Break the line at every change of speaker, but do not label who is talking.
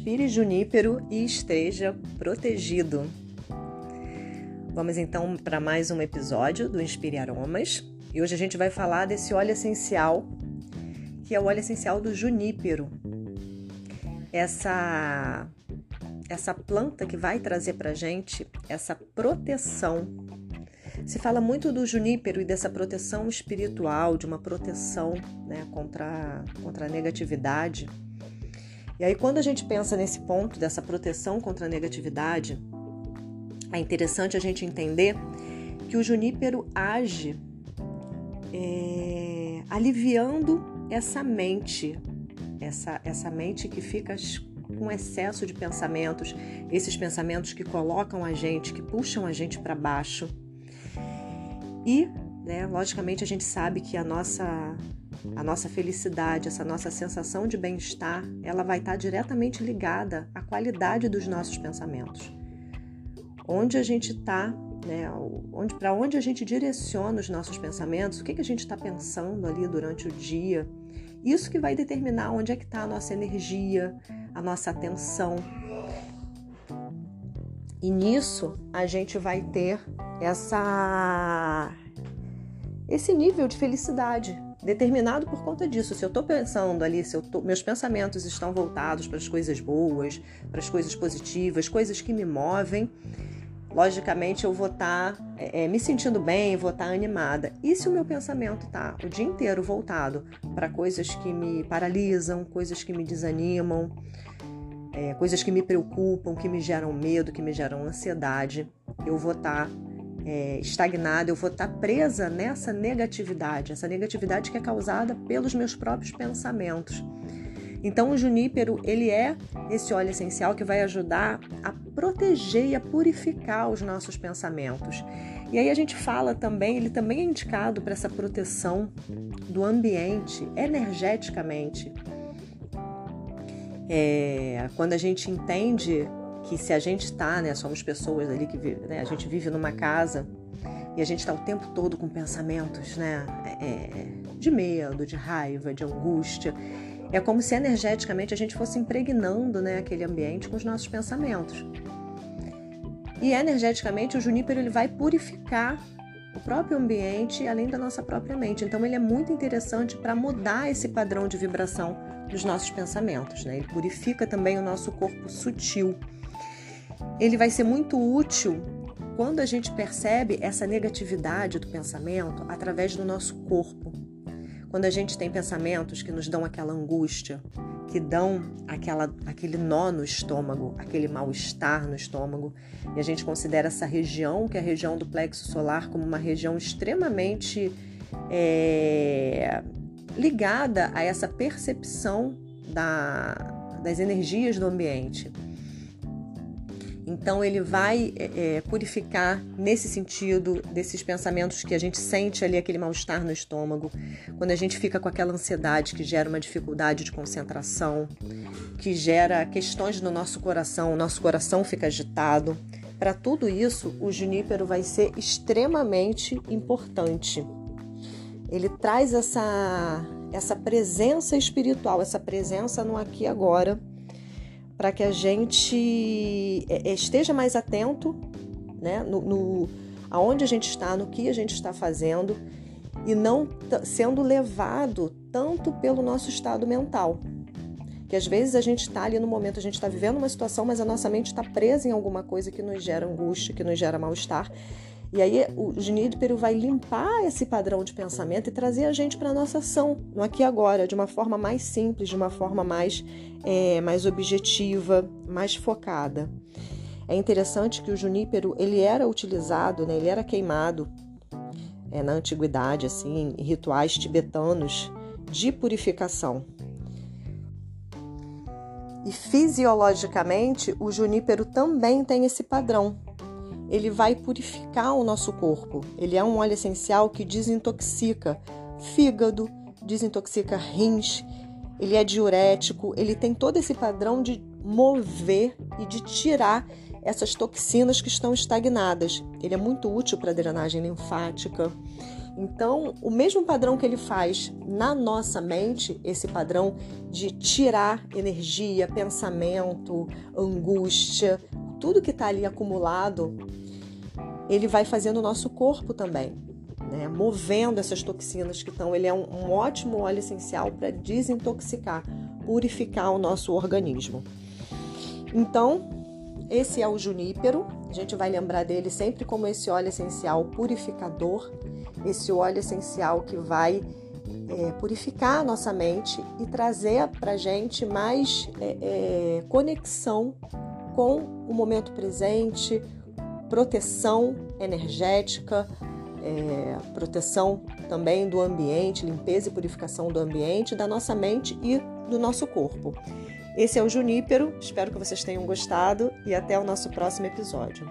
Respire junípero e esteja protegido. Vamos então para mais um episódio do Inspire Aromas. E hoje a gente vai falar desse óleo essencial, que é o óleo essencial do junípero. Essa essa planta que vai trazer para gente essa proteção. Se fala muito do junípero e dessa proteção espiritual, de uma proteção né, contra, contra a negatividade. E aí, quando a gente pensa nesse ponto dessa proteção contra a negatividade, é interessante a gente entender que o junípero age é, aliviando essa mente, essa, essa mente que fica com excesso de pensamentos, esses pensamentos que colocam a gente, que puxam a gente para baixo. E, né, logicamente, a gente sabe que a nossa a nossa felicidade, essa nossa sensação de bem-estar, ela vai estar diretamente ligada à qualidade dos nossos pensamentos. Onde a gente está, né, onde, para onde a gente direciona os nossos pensamentos, o que, que a gente está pensando ali durante o dia, isso que vai determinar onde é que está a nossa energia, a nossa atenção. E nisso a gente vai ter essa esse nível de felicidade, determinado por conta disso. Se eu estou pensando ali, se tô, meus pensamentos estão voltados para as coisas boas, para as coisas positivas, coisas que me movem, logicamente eu vou estar tá, é, é, me sentindo bem, vou estar tá animada. E se o meu pensamento está o dia inteiro voltado para coisas que me paralisam, coisas que me desanimam, é, coisas que me preocupam, que me geram medo, que me geram ansiedade, eu vou estar tá é, estagnada, eu vou estar presa nessa negatividade, essa negatividade que é causada pelos meus próprios pensamentos. Então o junípero, ele é esse óleo essencial que vai ajudar a proteger e a purificar os nossos pensamentos. E aí a gente fala também, ele também é indicado para essa proteção do ambiente energeticamente. É, quando a gente entende que se a gente está, né, somos pessoas ali que vive, né, a gente vive numa casa e a gente está o tempo todo com pensamentos, né, é, de medo, de raiva, de angústia. É como se energeticamente a gente fosse impregnando, né, aquele ambiente com os nossos pensamentos. E energeticamente o junípero ele vai purificar o próprio ambiente além da nossa própria mente. Então ele é muito interessante para mudar esse padrão de vibração dos nossos pensamentos. Né? Ele purifica também o nosso corpo sutil ele vai ser muito útil quando a gente percebe essa negatividade do pensamento através do nosso corpo. Quando a gente tem pensamentos que nos dão aquela angústia, que dão aquela, aquele nó no estômago, aquele mal-estar no estômago, e a gente considera essa região, que é a região do plexo solar, como uma região extremamente é, ligada a essa percepção da, das energias do ambiente. Então ele vai é, é, purificar nesse sentido desses pensamentos que a gente sente ali aquele mal-estar no estômago, quando a gente fica com aquela ansiedade que gera uma dificuldade de concentração, que gera questões no nosso coração, o nosso coração fica agitado. Para tudo isso, o junípero vai ser extremamente importante. Ele traz essa essa presença espiritual, essa presença no aqui e agora para que a gente é, é, esteja mais atento né, no, no, aonde a gente está, no que a gente está fazendo e não sendo levado tanto pelo nosso estado mental. Que às vezes a gente está ali no momento, a gente está vivendo uma situação, mas a nossa mente está presa em alguma coisa que nos gera angústia, que nos gera mal-estar. E aí o Junípero vai limpar esse padrão de pensamento e trazer a gente para a nossa ação, no aqui e agora, de uma forma mais simples, de uma forma mais, é, mais objetiva, mais focada. É interessante que o junípero ele era utilizado, né, ele era queimado é, na antiguidade, assim, em rituais tibetanos de purificação. E fisiologicamente, o junípero também tem esse padrão ele vai purificar o nosso corpo. Ele é um óleo essencial que desintoxica fígado, desintoxica rins, ele é diurético, ele tem todo esse padrão de mover e de tirar essas toxinas que estão estagnadas. Ele é muito útil para a drenagem linfática. Então, o mesmo padrão que ele faz na nossa mente, esse padrão de tirar energia, pensamento, angústia, tudo que está ali acumulado, ele vai fazendo o nosso corpo também, né? movendo essas toxinas que estão. Ele é um, um ótimo óleo essencial para desintoxicar, purificar o nosso organismo. Então, esse é o junípero. A gente vai lembrar dele sempre como esse óleo essencial purificador, esse óleo essencial que vai é, purificar a nossa mente e trazer para gente mais é, é, conexão com o momento presente, proteção energética, é, proteção também do ambiente, limpeza e purificação do ambiente, da nossa mente e do nosso corpo. Esse é o Junípero, espero que vocês tenham gostado e até o nosso próximo episódio.